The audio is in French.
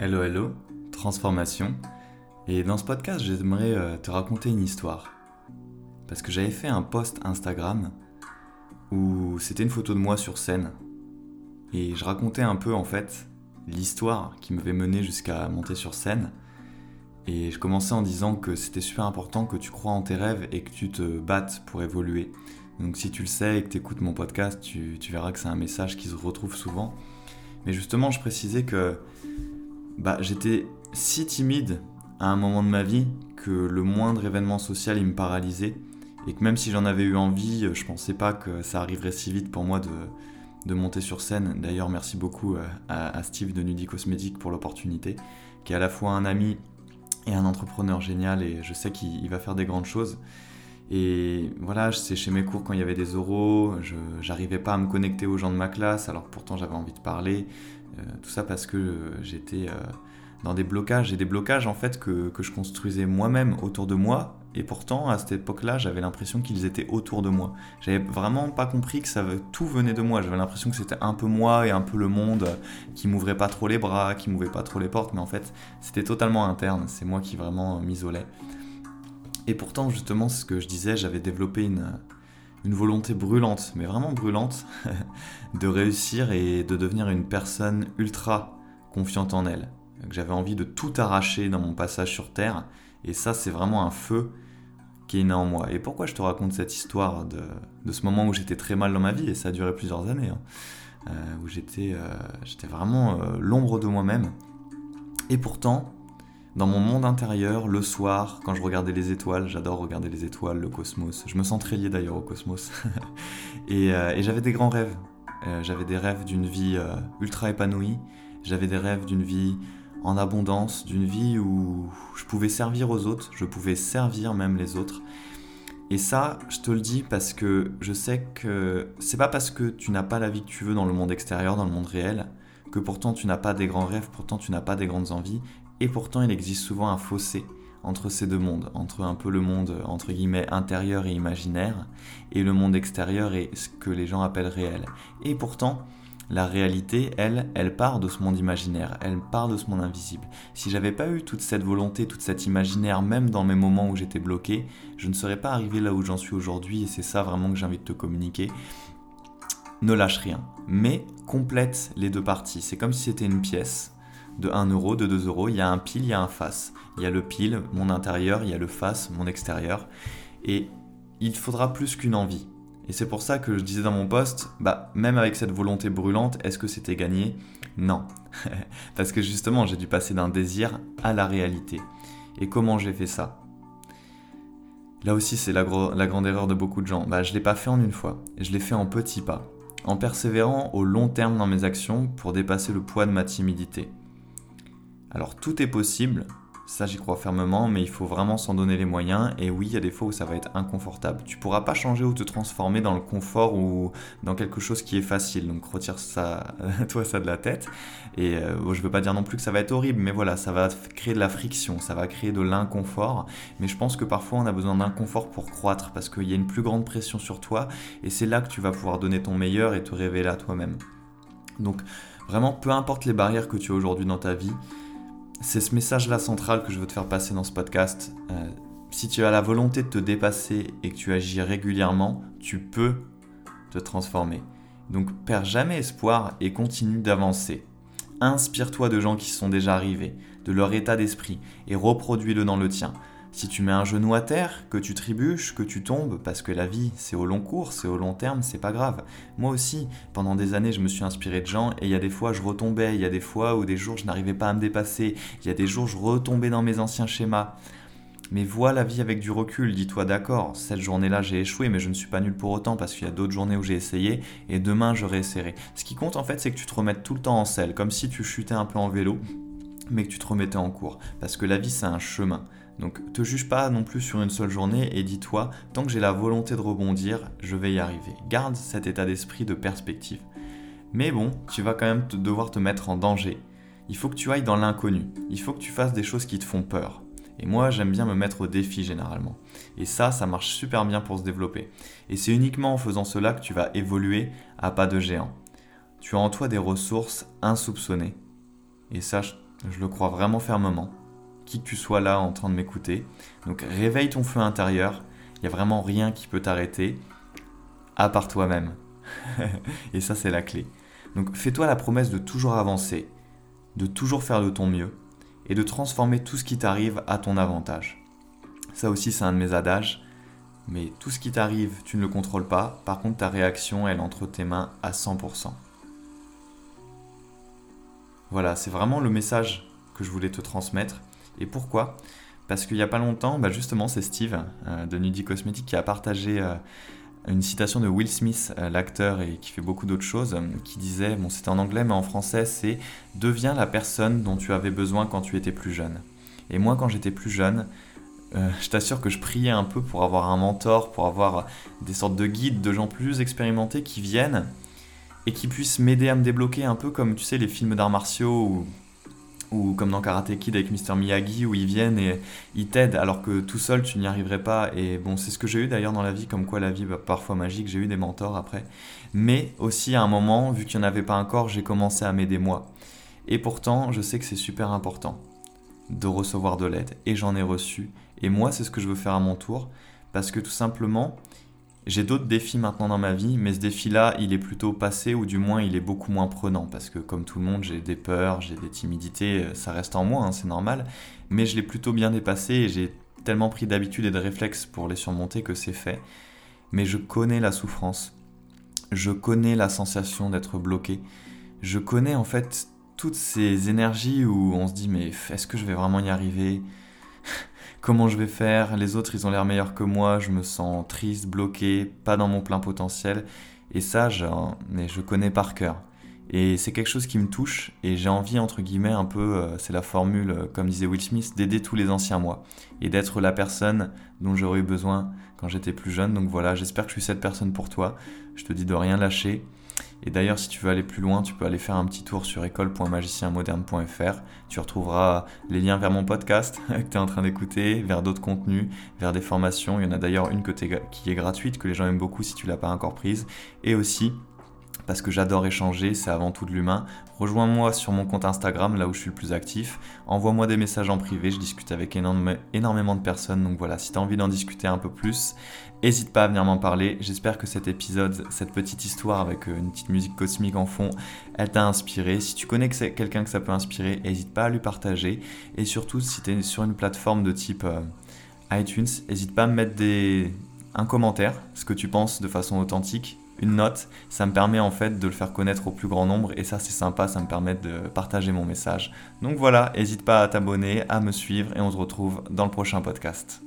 Hello Hello, transformation. Et dans ce podcast, j'aimerais euh, te raconter une histoire. Parce que j'avais fait un post Instagram où c'était une photo de moi sur scène. Et je racontais un peu en fait l'histoire qui m'avait mené jusqu'à monter sur scène. Et je commençais en disant que c'était super important que tu crois en tes rêves et que tu te battes pour évoluer. Donc si tu le sais et que tu écoutes mon podcast, tu, tu verras que c'est un message qui se retrouve souvent. Mais justement, je précisais que bah, j'étais si timide à un moment de ma vie que le moindre événement social il me paralysait et que même si j'en avais eu envie, je pensais pas que ça arriverait si vite pour moi de, de monter sur scène. D'ailleurs, merci beaucoup euh, à, Steve de Nudie Cosmétique pour l'opportunité, qui est à la fois un ami et un entrepreneur génial et je sais qu'il va faire des grandes choses. Et voilà, c'est chez mes cours quand il y avait des oraux, je n'arrivais pas à me connecter aux gens de ma classe, alors pourtant j'avais envie de parler. Euh, tout ça parce que j'étais euh, dans des blocages, et des blocages en fait que, que je construisais moi-même autour de moi, et pourtant à cette époque-là j'avais l'impression qu'ils étaient autour de moi. J'avais vraiment pas compris que ça tout venait de moi, j'avais l'impression que c'était un peu moi et un peu le monde qui m'ouvrait pas trop les bras, qui m'ouvrait pas trop les portes, mais en fait c'était totalement interne, c'est moi qui vraiment m'isolais. Et pourtant justement ce que je disais, j'avais développé une, une volonté brûlante, mais vraiment brûlante, de réussir et de devenir une personne ultra confiante en elle. J'avais envie de tout arracher dans mon passage sur Terre, et ça c'est vraiment un feu qui est né en moi. Et pourquoi je te raconte cette histoire de, ce moment où j'étais très mal dans ma vie, et ça a duré plusieurs années, hein, euh, où j'étais euh, vraiment euh, l'ombre de moi-même. Et pourtant, dans mon monde intérieur, le soir, quand je regardais les étoiles, j'adore regarder les étoiles, le cosmos. Je me sens très lié d'ailleurs au cosmos. Euh, et, j'avais des grands rêves. Euh, j'avais des rêves d'une vie euh, ultra épanouie. J'avais des rêves d'une vie en abondance, d'une vie où je pouvais servir aux autres, je pouvais servir même les autres. Et ça, je te le dis parce que je sais que c'est pas parce que tu n'as pas la vie que tu veux dans le monde extérieur, dans le monde réel, que pourtant tu n'as pas des grands rêves, pourtant tu n'as pas des grandes envies, et pourtant, il existe souvent un fossé entre ces deux mondes, entre un peu le monde entre guillemets intérieur et imaginaire, et le monde extérieur et ce que les gens appellent réel. Et pourtant, la réalité, elle, elle part de ce monde imaginaire, elle part de ce monde invisible. Si j'avais pas eu toute cette volonté, toute cette imaginaire, même dans mes moments où j'étais bloqué, je ne serais pas arrivé là où j'en suis aujourd'hui, et c'est ça vraiment que j'ai envie de te communiquer. Ne lâche rien, mais complète les deux parties. C'est comme si c'était une pièce de 1 euro, de 2 euros, il y a un pile, il y a un face. Il y a le pile, mon intérieur, il y a le face, mon extérieur. Et il faudra plus qu'une envie. Et c'est pour ça que je disais dans mon poste, bah même avec cette volonté brûlante, est-ce que c'était gagné? Non. Parce que justement, j'ai dû passer d'un désir à la réalité. Et comment j'ai fait ça? Là aussi, c'est la, grande erreur de beaucoup de gens. Bah, je ne l'ai pas fait en une fois, je l'ai fait en petits pas, en persévérant au long terme dans mes actions pour dépasser le poids de ma timidité. Alors tout est possible, ça j'y crois fermement, mais il faut vraiment s'en donner les moyens. Et oui, il y a des fois où ça va être inconfortable. Tu pourras pas changer ou te transformer dans le confort ou dans quelque chose qui est facile. Donc retire ça, toi ça de la tête. Et euh, je veux pas dire non plus que ça va être horrible, mais voilà, ça va créer de la friction, ça va créer de l'inconfort. Mais je pense que parfois on a besoin d'inconfort pour croître parce qu'il y a une plus grande pression sur toi. Et c'est là que tu vas pouvoir donner ton meilleur et te révéler à toi-même. Donc vraiment, peu importe les barrières que tu as aujourd'hui dans ta vie, c'est ce message-là central que je veux te faire passer dans ce podcast. Euh, si tu as la volonté de te dépasser et que tu agis régulièrement, tu peux te transformer. Donc perds jamais espoir et continue d'avancer. Inspire-toi de gens qui sont déjà arrivés, de leur état d'esprit, et reproduis-le dans le tien. Si tu mets un genou à terre, que tu trébuches, que tu tombes, parce que la vie, c'est au long cours, c'est au long terme, c'est pas grave. Moi aussi, pendant des années, je me suis inspiré de gens, et il y a des fois, je retombais, il y a des fois où des jours, je n'arrivais pas à me dépasser, il y a des jours, je retombais dans mes anciens schémas. Mais vois la vie avec du recul, dis-toi d'accord, cette journée-là j'ai échoué, mais je ne suis pas nul pour autant parce qu'il y a d'autres journées où j'ai essayé et demain je réessayerai. Ce qui compte en fait, c'est que tu te remettes tout le temps en selle, comme si tu chutais un peu en vélo, mais que tu te remettais en cours. Parce que la vie c'est un chemin. Donc te juge pas non plus sur une seule journée et dis-toi, tant que j'ai la volonté de rebondir, je vais y arriver. Garde cet état d'esprit de perspective. Mais bon, tu vas quand même devoir te mettre en danger. Il faut que tu ailles dans l'inconnu. Il faut que tu fasses des choses qui te font peur. Et moi, j'aime bien me mettre au défi généralement. Et ça, ça marche super bien pour se développer. Et c'est uniquement en faisant cela que tu vas évoluer à pas de géant. Tu as en toi des ressources insoupçonnées. Et ça, Je le crois vraiment fermement. Qui que tu sois là en train de m'écouter. Donc réveille ton feu intérieur. Il n'y a vraiment rien qui peut t'arrêter à part toi-même. et ça, c'est la clé. Donc fais-toi la promesse de toujours avancer, de toujours faire de ton mieux et de transformer tout ce qui t'arrive à ton avantage. Ça aussi, c'est un de mes adages. Mais tout ce qui t'arrive, tu ne le contrôles pas. Par contre, ta réaction, elle entre tes mains à 100%. Voilà, c'est vraiment le message que je voulais te transmettre. Et pourquoi? Parce qu'il n'y a pas longtemps, bah justement, c'est Steve euh, de Nudie Cosmétique qui a partagé euh, une citation de Will Smith, euh, l'acteur et qui fait beaucoup d'autres choses, qui disait, bon c'était en anglais mais en français, c'est Deviens la personne dont tu avais besoin quand tu étais plus jeune. Et moi quand j'étais plus jeune, je t'assure que je priais un peu pour avoir un mentor, pour avoir des sortes de guides, de gens plus expérimentés qui viennent et qui puissent m'aider à me débloquer un peu comme tu sais les films d'arts martiaux ou, comme dans Karate Kid avec Mr Miyagi où ils viennent et ils t'aident alors que tout seul tu n'y arriverais pas. Et bon c'est ce que j'ai eu d'ailleurs dans la vie comme quoi la vie va parfois magique j'ai eu des mentors après. Mais aussi à un moment vu qu'il n'y en avait pas encore j'ai commencé à m'aider moi. Et pourtant je sais que c'est super important de recevoir de l'aide. Et j'en ai reçu. Et moi c'est ce que je veux faire à mon tour parce que tout simplement j'ai d'autres défis maintenant dans ma vie, mais ce défi-là, il est plutôt passé, ou du moins il est beaucoup moins prenant, parce que comme tout le monde, j'ai des peurs, j'ai des timidités, ça reste en moi, hein, c'est normal, mais je l'ai plutôt bien dépassé et j'ai tellement pris d'habitude et de réflexes pour les surmonter que c'est fait. Mais je connais la souffrance, je connais la sensation d'être bloqué, je connais en fait toutes ces énergies où on se dit mais est-ce que je vais vraiment y arriver? Comment je vais faire, les autres ils ont l'air meilleurs que moi, je me sens triste, bloqué, pas dans mon plein potentiel. Et ça, mais je connais par cœur. Et c'est quelque chose qui me touche et j'ai envie, entre guillemets, un peu, euh, c'est la formule, euh, comme disait Will Smith, d'aider tous les anciens moi et d'être la personne dont j'aurais eu besoin quand j'étais plus jeune. Donc voilà, j'espère que je suis cette personne pour toi. Je te dis de rien lâcher. Et d'ailleurs, si tu veux aller plus loin, tu peux aller faire un petit tour sur école.magicienmoderne.fr. Tu retrouveras les liens vers mon podcast que tu es en train d'écouter, vers d'autres contenus, vers des formations. Il y en a d'ailleurs une qui est gratuite, que les gens aiment beaucoup si tu l'as pas encore prise. Et aussi parce que j'adore échanger, c'est avant tout de l'humain. Rejoins-moi sur mon compte Instagram, là où je suis le plus actif. Envoie-moi des messages en privé, je discute avec énormément de personnes. Donc voilà, si tu as envie d'en discuter un peu plus, n'hésite pas à venir m'en parler. J'espère que cet épisode, cette petite histoire avec euh, une petite musique cosmique en fond, elle t'a inspiré. Si tu connais quelqu'un que ça peut inspirer, n'hésite pas à lui partager. Et surtout, si tu es sur une plateforme de type euh, iTunes, n'hésite pas à me mettre un commentaire, ce que tu penses de façon authentique une note, ça me permet en fait de le faire connaître au plus grand nombre et ça c'est sympa, ça me permet de partager mon message. Donc voilà, n'hésite pas à t'abonner, à me suivre et on se retrouve dans le prochain podcast.